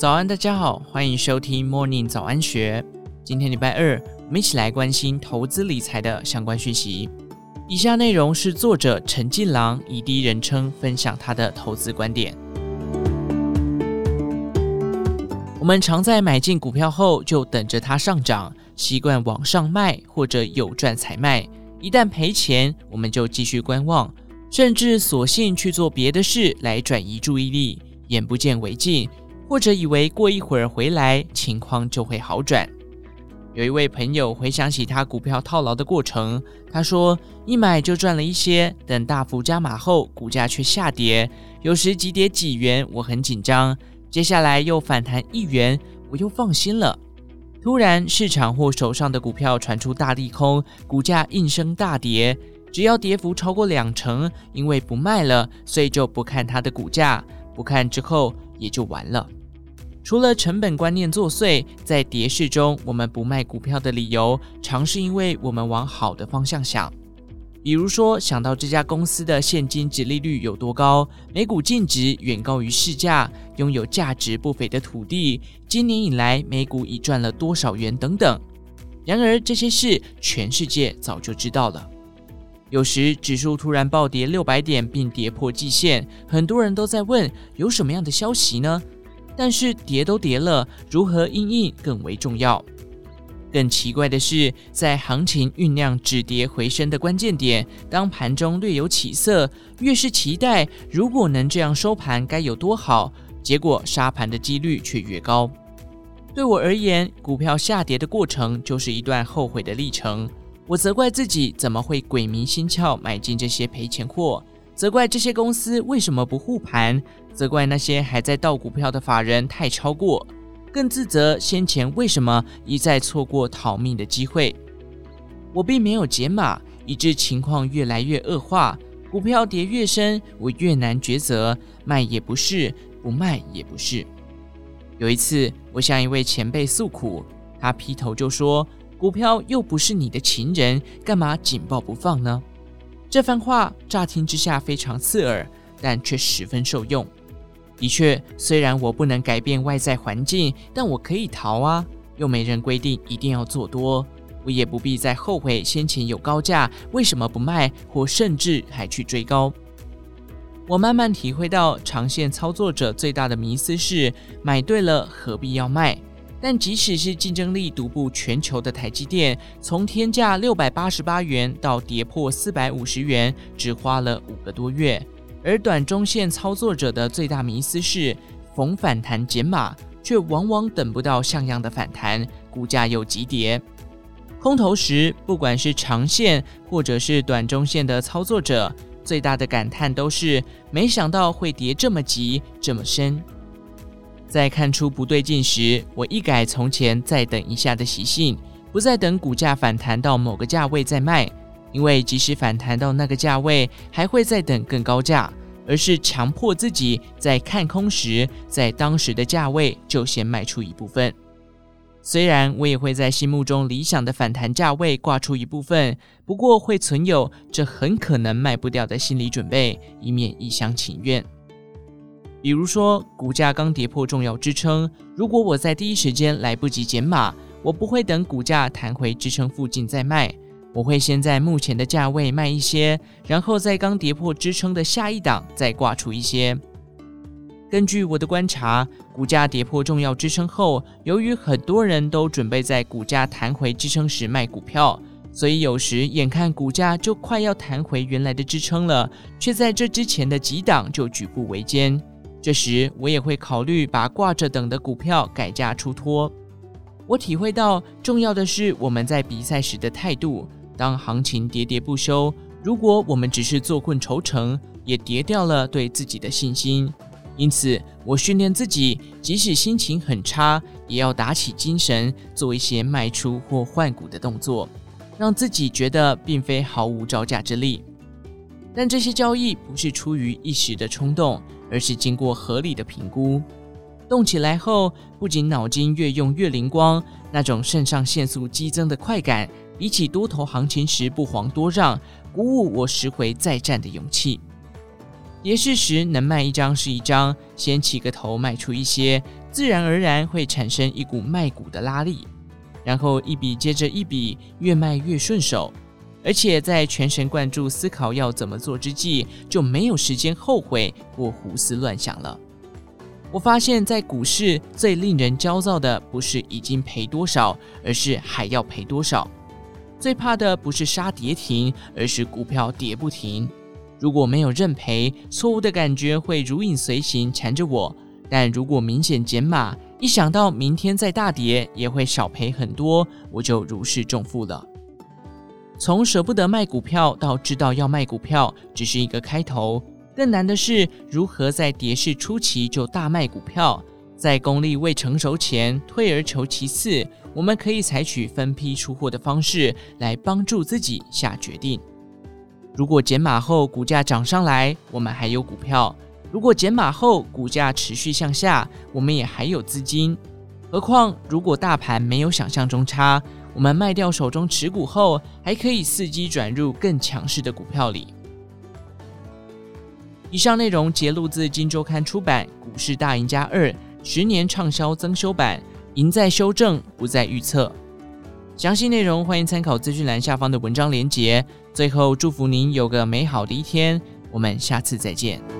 早安，大家好，欢迎收听 Morning 早安学。今天礼拜二，我们一起来关心投资理财的相关讯息。以下内容是作者陈近郎以第一人称分享他的投资观点。我们常在买进股票后就等着它上涨，习惯往上卖或者有赚才卖，一旦赔钱，我们就继续观望，甚至索性去做别的事来转移注意力，眼不见为净。或者以为过一会儿回来情况就会好转。有一位朋友回想起他股票套牢的过程，他说：“一买就赚了一些，等大幅加码后，股价却下跌，有时急跌几元，我很紧张。接下来又反弹一元，我又放心了。突然市场或手上的股票传出大利空，股价应声大跌。只要跌幅超过两成，因为不卖了，所以就不看它的股价，不看之后也就完了。”除了成本观念作祟，在跌势中我们不卖股票的理由，常是因为我们往好的方向想。比如说，想到这家公司的现金值利率有多高，每股净值远高于市价，拥有价值不菲的土地，今年以来每股已赚了多少元等等。然而这些事全世界早就知道了。有时指数突然暴跌六百点并跌破季线，很多人都在问，有什么样的消息呢？但是跌都跌了，如何应应更为重要。更奇怪的是，在行情酝酿止跌回升的关键点，当盘中略有起色，越是期待如果能这样收盘该有多好，结果杀盘的几率却越高。对我而言，股票下跌的过程就是一段后悔的历程。我责怪自己怎么会鬼迷心窍买进这些赔钱货。责怪这些公司为什么不护盘，责怪那些还在倒股票的法人太超过，更自责先前为什么一再错过逃命的机会。我并没有解码，以致情况越来越恶化，股票跌越深，我越难抉择，卖也不是，不卖也不是。有一次，我向一位前辈诉苦，他劈头就说：“股票又不是你的情人，干嘛紧抱不放呢？”这番话乍听之下非常刺耳，但却十分受用。的确，虽然我不能改变外在环境，但我可以逃啊！又没人规定一定要做多，我也不必再后悔先前有高价为什么不卖，或甚至还去追高。我慢慢体会到，长线操作者最大的迷思是：买对了何必要卖？但即使是竞争力独步全球的台积电，从天价六百八十八元到跌破四百五十元，只花了五个多月。而短中线操作者的最大迷思是，逢反弹减码，却往往等不到像样的反弹，股价又急跌。空头时，不管是长线或者是短中线的操作者，最大的感叹都是：没想到会跌这么急，这么深。在看出不对劲时，我一改从前再等一下的习性，不再等股价反弹到某个价位再卖，因为即使反弹到那个价位，还会再等更高价，而是强迫自己在看空时，在当时的价位就先卖出一部分。虽然我也会在心目中理想的反弹价位挂出一部分，不过会存有这很可能卖不掉的心理准备，以免一厢情愿。比如说，股价刚跌破重要支撑，如果我在第一时间来不及减码，我不会等股价弹回支撑附近再卖，我会先在目前的价位卖一些，然后在刚跌破支撑的下一档再挂出一些。根据我的观察，股价跌破重要支撑后，由于很多人都准备在股价弹回支撑时卖股票，所以有时眼看股价就快要弹回原来的支撑了，却在这之前的几档就举步维艰。这时，我也会考虑把挂着等的股票改价出脱。我体会到，重要的是我们在比赛时的态度。当行情跌跌不休，如果我们只是坐困愁城，也跌掉了对自己的信心。因此，我训练自己，即使心情很差，也要打起精神，做一些卖出或换股的动作，让自己觉得并非毫无招架之力。但这些交易不是出于一时的冲动。而是经过合理的评估，动起来后，不仅脑筋越用越灵光，那种肾上腺素激增的快感，比起多头行情时不遑多让，鼓舞我拾回再战的勇气。跌势时能卖一张是一张，先起个头卖出一些，自然而然会产生一股卖股的拉力，然后一笔接着一笔，越卖越顺手。而且在全神贯注思考要怎么做之际，就没有时间后悔或胡思乱想了。我发现，在股市最令人焦躁的不是已经赔多少，而是还要赔多少。最怕的不是杀跌停，而是股票跌不停。如果没有认赔，错误的感觉会如影随形缠着我；但如果明显减码，一想到明天再大跌也会少赔很多，我就如释重负了。从舍不得卖股票到知道要卖股票，只是一个开头。更难的是如何在跌势初期就大卖股票，在功力未成熟前退而求其次。我们可以采取分批出货的方式来帮助自己下决定。如果减码后股价涨上来，我们还有股票；如果减码后股价持续向下，我们也还有资金。何况如果大盘没有想象中差，我们卖掉手中持股后，还可以伺机转入更强势的股票里。以上内容节录自《金周刊》出版《股市大赢家二十年畅销增修版》，赢在修正，不再预测。详细内容欢迎参考资讯栏下方的文章连结。最后，祝福您有个美好的一天，我们下次再见。